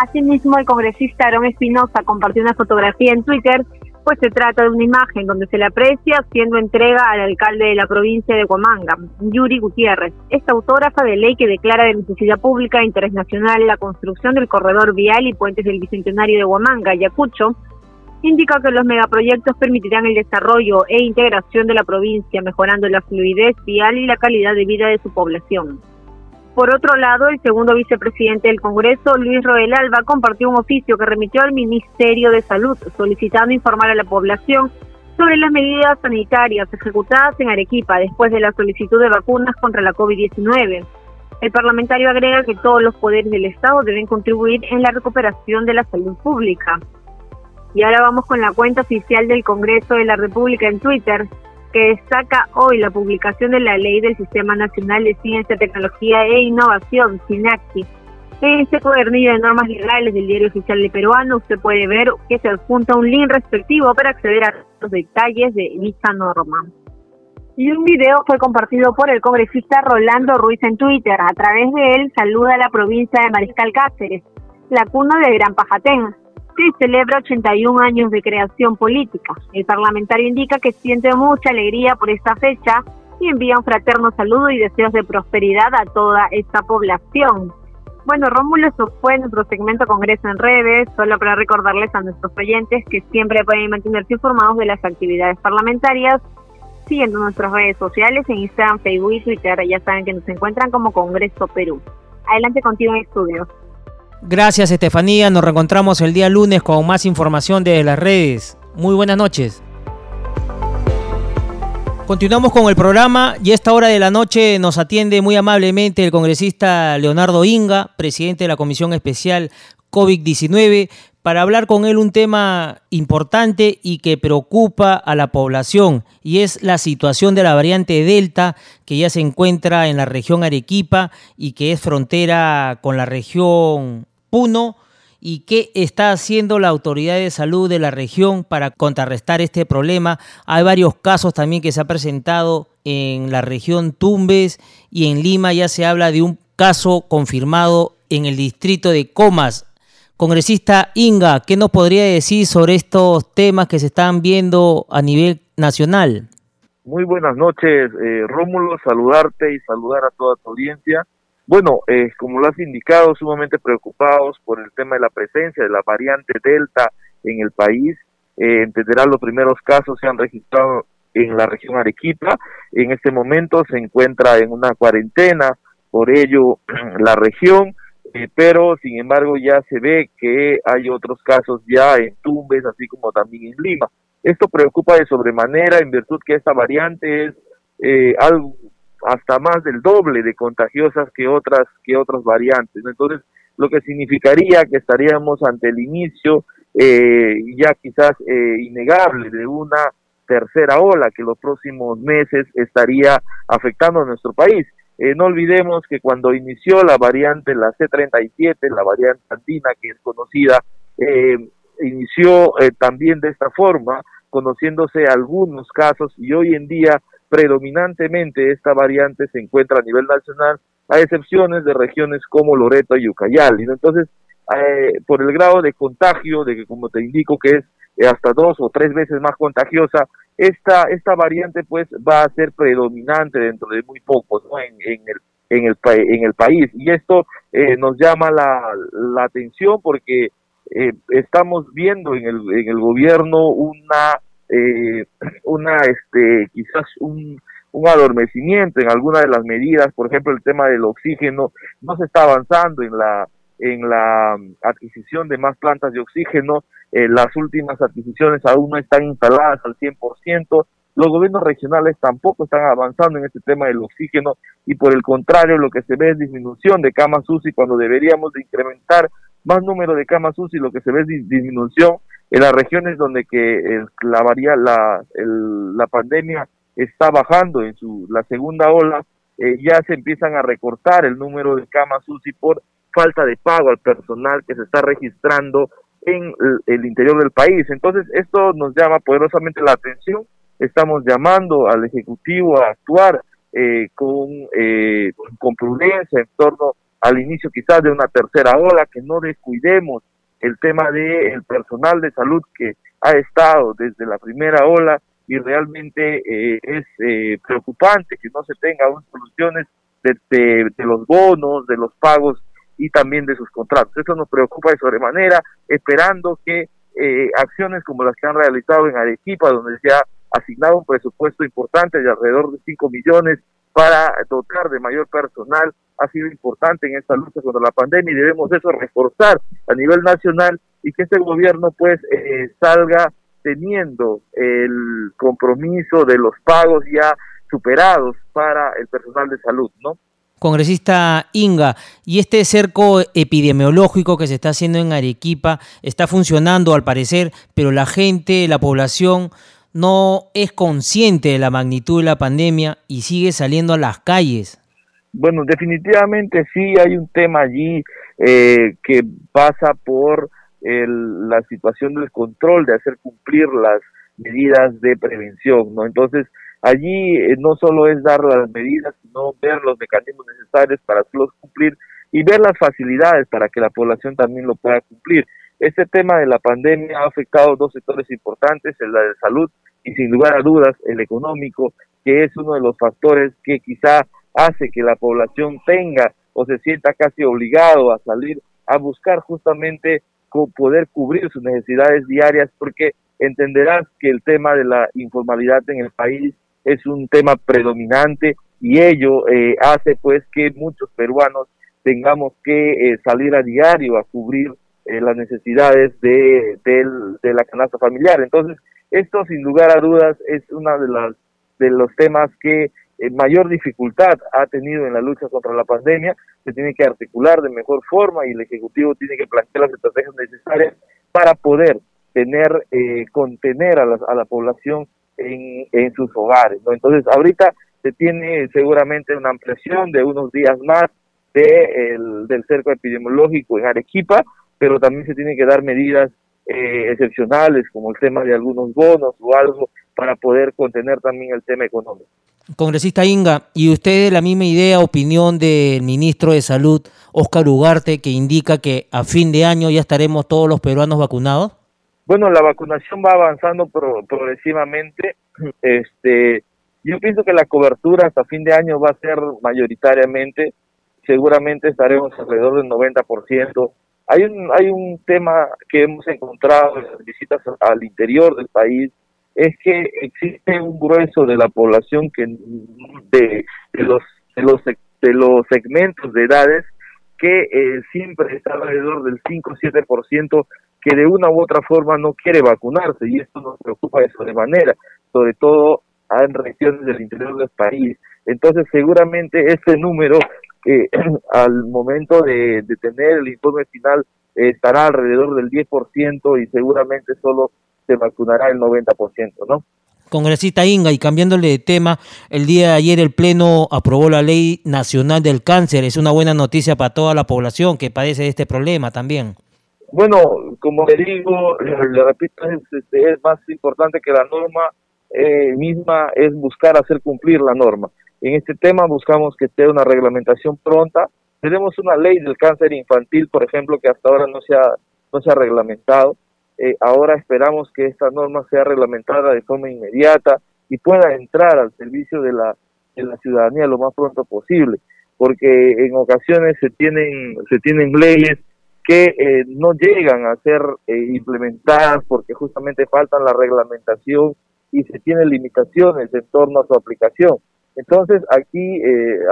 Asimismo, el congresista Aarón Espinosa compartió una fotografía en Twitter, pues se trata de una imagen donde se le aprecia haciendo entrega al alcalde de la provincia de Huamanga, Yuri Gutiérrez. Esta autógrafa de ley que declara de necesidad pública e internacional la construcción del corredor vial y puentes del Bicentenario de Huamanga, Ayacucho, indica que los megaproyectos permitirán el desarrollo e integración de la provincia, mejorando la fluidez vial y la calidad de vida de su población. Por otro lado, el segundo vicepresidente del Congreso, Luis Roel Alba, compartió un oficio que remitió al Ministerio de Salud solicitando informar a la población sobre las medidas sanitarias ejecutadas en Arequipa después de la solicitud de vacunas contra la COVID-19. El parlamentario agrega que todos los poderes del Estado deben contribuir en la recuperación de la salud pública. Y ahora vamos con la cuenta oficial del Congreso de la República en Twitter, que destaca hoy la publicación de la Ley del Sistema Nacional de Ciencia, Tecnología e Innovación, SINACTI. En este cuadernillo de normas legales del Diario Oficial de Peruano usted puede ver que se adjunta un link respectivo para acceder a los detalles de dicha norma. Y un video fue compartido por el congresista Rolando Ruiz en Twitter. A través de él saluda a la provincia de Mariscal Cáceres, la cuna de Gran Pajatén, celebra 81 años de creación política. El parlamentario indica que siente mucha alegría por esta fecha y envía un fraterno saludo y deseos de prosperidad a toda esta población. Bueno, Rómulo, eso fue nuestro segmento Congreso en redes, solo para recordarles a nuestros oyentes que siempre pueden mantenerse informados de las actividades parlamentarias siguiendo nuestras redes sociales en Instagram, Facebook y Twitter. Ya saben que nos encuentran como Congreso Perú. Adelante contigo en estudios. Gracias Estefanía, nos reencontramos el día lunes con más información desde las redes. Muy buenas noches. Continuamos con el programa y a esta hora de la noche nos atiende muy amablemente el congresista Leonardo Inga, presidente de la Comisión Especial COVID-19, para hablar con él un tema importante y que preocupa a la población, y es la situación de la variante Delta, que ya se encuentra en la región Arequipa y que es frontera con la región Puno y qué está haciendo la autoridad de salud de la región para contrarrestar este problema. Hay varios casos también que se ha presentado en la región Tumbes y en Lima ya se habla de un caso confirmado en el distrito de Comas. Congresista Inga, ¿qué nos podría decir sobre estos temas que se están viendo a nivel nacional? Muy buenas noches, eh, Rómulo, saludarte y saludar a toda tu audiencia. Bueno, eh, como lo has indicado, sumamente preocupados por el tema de la presencia de la variante Delta en el país. Eh, entenderán los primeros casos se han registrado en la región Arequipa. En este momento se encuentra en una cuarentena, por ello *clears throat* la región eh, pero sin embargo ya se ve que hay otros casos ya en Tumbes, así como también en Lima. Esto preocupa de sobremanera en virtud que esta variante es eh, algo hasta más del doble de contagiosas que otras que otras variantes. Entonces, lo que significaría que estaríamos ante el inicio eh, ya quizás eh, innegable de una tercera ola que los próximos meses estaría afectando a nuestro país. Eh, no olvidemos que cuando inició la variante, la C37, la variante andina que es conocida, eh, inició eh, también de esta forma, conociéndose algunos casos y hoy en día predominantemente esta variante se encuentra a nivel nacional, a excepciones de regiones como Loreto y Ucayali. Entonces, por el grado de contagio, de que como te indico que es hasta dos o tres veces más contagiosa, esta, esta variante pues va a ser predominante dentro de muy poco en, en, el, en, el, en el país. Y esto eh, nos llama la, la atención porque eh, estamos viendo en el, en el gobierno una, eh, una este, quizás un, un adormecimiento en alguna de las medidas, por ejemplo el tema del oxígeno, no se está avanzando en la en la adquisición de más plantas de oxígeno. Eh, las últimas adquisiciones aún no están instaladas al 100%. Los gobiernos regionales tampoco están avanzando en este tema del oxígeno y por el contrario lo que se ve es disminución de camas UCI cuando deberíamos de incrementar más número de camas UCI, lo que se ve es disminución en las regiones donde que la, varía, la, la pandemia está bajando en su la segunda ola, eh, ya se empiezan a recortar el número de camas UCI por falta de pago al personal que se está registrando en el interior del país. Entonces, esto nos llama poderosamente la atención. Estamos llamando al Ejecutivo a actuar eh, con, eh, con prudencia en torno al inicio quizás de una tercera ola, que no descuidemos el tema del el personal de salud que ha estado desde la primera ola y realmente eh, es preocupante que no se tengan soluciones de, de, los bonos, de los pagos y también de sus contratos. Eso nos preocupa de sobremanera, esperando que eh, acciones como las que han realizado en Arequipa, donde se ha asignado un presupuesto importante de alrededor de 5 millones para dotar de mayor personal, ha sido importante en esta lucha contra la pandemia y debemos eso reforzar a nivel nacional y que este gobierno pues eh, salga teniendo el compromiso de los pagos ya superados para el personal de salud, ¿no? Congresista Inga, y este cerco epidemiológico que se está haciendo en Arequipa está funcionando al parecer, pero la gente, la población no es consciente de la magnitud de la pandemia y sigue saliendo a las calles. Bueno, definitivamente sí hay un tema allí eh, que pasa por la situación del control, de hacer cumplir las medidas de prevención, ¿no? Entonces, Allí eh, no solo es dar las medidas, sino ver los mecanismos necesarios para hacerlos cumplir y ver las facilidades para que la población también lo pueda cumplir. Este tema de la pandemia ha afectado dos sectores importantes, el de salud y sin lugar a dudas el económico, que es uno de los factores que quizá hace que la población tenga o se sienta casi obligado a salir a buscar justamente poder cubrir sus necesidades diarias, porque entenderás que el tema de la informalidad en el país es un tema predominante y ello eh, hace pues que muchos peruanos tengamos que eh, salir a diario a cubrir eh, las necesidades de, de, la canasta familiar. Entonces, esto sin lugar a dudas es uno de, las, de los temas que mayor dificultad ha tenido en la lucha contra la pandemia. Se tiene que articular de mejor forma y el Ejecutivo tiene que plantear las estrategias necesarias para poder tener, contener a la, a la población en, sus hogares. Entonces, ahorita se tiene seguramente una ampliación de unos días más de el, del cerco epidemiológico en Arequipa, pero también se tienen que dar medidas eh, excepcionales, como el tema de algunos bonos o algo, para poder contener también el tema económico. Congresista Inga, ¿y usted la misma idea, opinión del ministro de Salud, Oscar Ugarte, que indica que a fin de año ya estaremos todos los peruanos vacunados? Bueno, la vacunación va avanzando progresivamente. *clears throat* Este, yo pienso que la cobertura hasta fin de año va a ser mayoritariamente, seguramente estaremos alrededor del 90%. Hay un, hay un tema que hemos encontrado en las visitas al interior del país, es que existe un grueso de la población que de, los de los de los segmentos de edades que eh, siempre está alrededor del 5 o 7% que de una u otra forma no quiere vacunarse y esto nos preocupa de sobremanera, sobre todo en regiones del interior del país. Entonces seguramente este número eh, *clears throat* al momento de, tener el informe final estará alrededor del 10% y seguramente solo se vacunará el 90%, ¿no? Congresista Inga, y cambiándole de tema, el día de ayer el Pleno aprobó la Ley Nacional del Cáncer. Es una buena noticia para toda la población que padece de este problema también. Bueno, como le digo, *clears throat* le, repito, es, este, es, más importante que la norma eh, misma, es buscar hacer cumplir la norma. En este tema buscamos que esté una reglamentación pronta. Tenemos una ley del cáncer infantil, por ejemplo, que hasta ahora no se ha, no se ha reglamentado. Eh, ahora esperamos que esta norma sea reglamentada de forma inmediata y pueda entrar al servicio de la, de la ciudadanía lo más pronto posible, porque en ocasiones se tienen, se tienen leyes que eh, no llegan a ser eh, implementadas porque justamente faltan la reglamentación y se tienen limitaciones en torno a su aplicación. Entonces aquí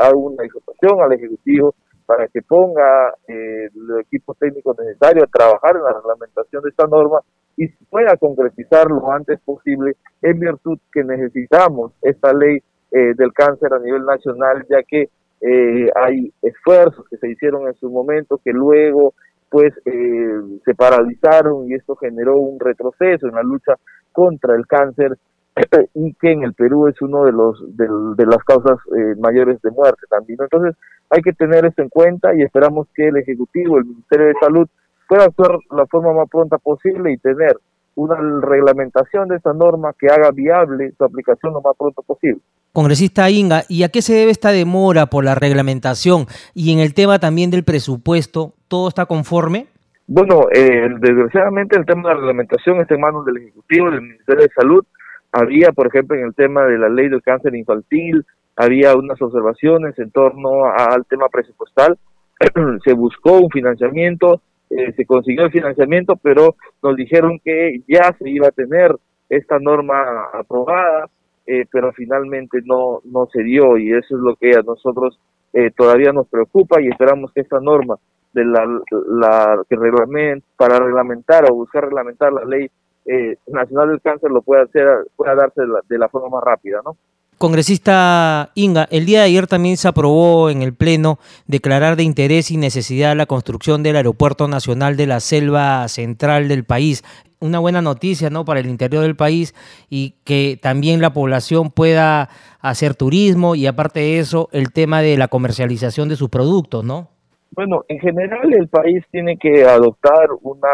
hago una exhortación al Ejecutivo para que ponga eh, el equipo técnico necesario a trabajar en la reglamentación de esta norma y pueda concretizar lo antes posible en virtud que necesitamos esta ley eh, del cáncer a nivel nacional, ya que eh, hay esfuerzos que se hicieron en su momento que luego pues eh, se paralizaron y esto generó un retroceso en la lucha contra el cáncer *clears throat* y que en el Perú es uno de los de, las causas eh, mayores de muerte también. Entonces hay que tener esto en cuenta y esperamos que el Ejecutivo, el Ministerio de Salud, pueda actuar la forma más pronta posible y tener una reglamentación de esta norma que haga viable su aplicación lo más pronto posible. Congresista Inga, ¿y a qué se debe esta demora por la reglamentación? Y en el tema también del presupuesto, ¿todo está conforme? Bueno, eh, desgraciadamente el tema de la reglamentación está en manos del Ejecutivo, del Ministerio de Salud, había, por ejemplo, en el tema de la ley del cáncer infantil, había unas observaciones en torno al tema presupuestal. *clears throat* se buscó un financiamiento, eh, se consiguió el financiamiento, pero nos dijeron que ya se iba a tener esta norma aprobada, eh, pero finalmente no, no se dio y eso es lo que a nosotros eh, todavía nos preocupa y esperamos que esta norma de la, la que reglament, para reglamentar o buscar reglamentar la ley eh, Nacional del Cáncer lo pueda hacer, pueda darse de la, forma más rápida, ¿no? Congresista Inga, el día de ayer también se aprobó en el Pleno declarar de interés y necesidad la construcción del Aeropuerto Nacional de la Selva Central del país. Una buena noticia ¿no? para el interior del país y que también la población pueda hacer turismo y aparte de eso el tema de la comercialización de sus productos, ¿no? Bueno, en general el país tiene que adoptar una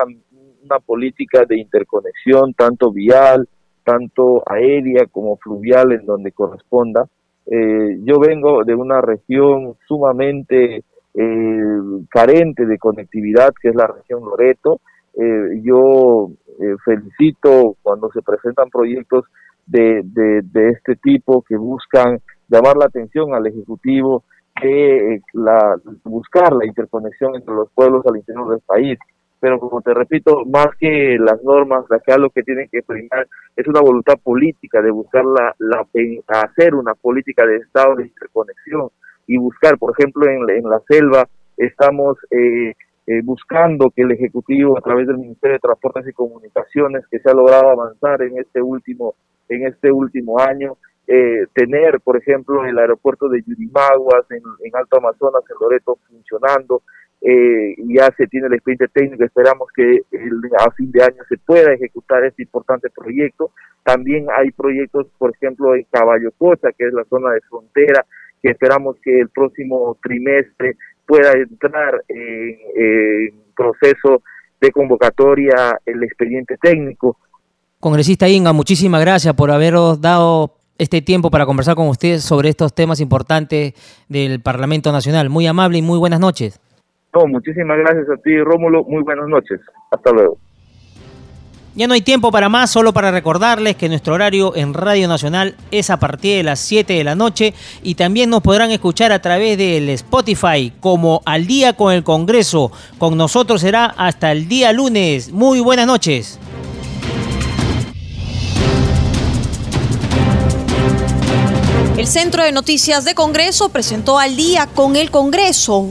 una política de interconexión tanto vial, tanto aérea como fluvial en donde corresponda. Eh, yo vengo de una región sumamente eh, carente de conectividad, que es la región Loreto. Eh, yo felicito cuando se presentan proyectos de, de, este tipo que buscan llamar la atención al Ejecutivo de la, buscar la interconexión entre los pueblos al interior del país pero como te repito, más que las normas, acá lo que tienen que primar es una voluntad política de buscar la, la hacer una política de Estado de interconexión y buscar, por ejemplo, en, la selva estamos eh, eh, buscando que el Ejecutivo, a través del Ministerio de Transportes y Comunicaciones, que se ha logrado avanzar en este último, en este último año, eh, tener, por ejemplo, el aeropuerto de Yurimaguas en, en Alto Amazonas, en Loreto, funcionando, eh, ya se tiene el expediente técnico, esperamos que a fin de año se pueda ejecutar este importante proyecto. También hay proyectos, por ejemplo, en Caballo Cocha, que es la zona de frontera, que esperamos que el próximo trimestre pueda entrar en, proceso de convocatoria el expediente técnico. Congresista Inga, muchísimas gracias por haberos dado este tiempo para conversar con ustedes sobre estos temas importantes del Parlamento Nacional. Muy amable y muy buenas noches. No, muchísimas gracias a ti, Rómulo. Muy buenas noches. Hasta luego. Ya no hay tiempo para más, solo para recordarles que nuestro horario en Radio Nacional es a partir de las 7 de la noche y también nos podrán escuchar a través del Spotify como Al día con el Congreso. Con nosotros será hasta el día lunes. Muy buenas noches. El Centro de Noticias de Congreso presentó Al día con el Congreso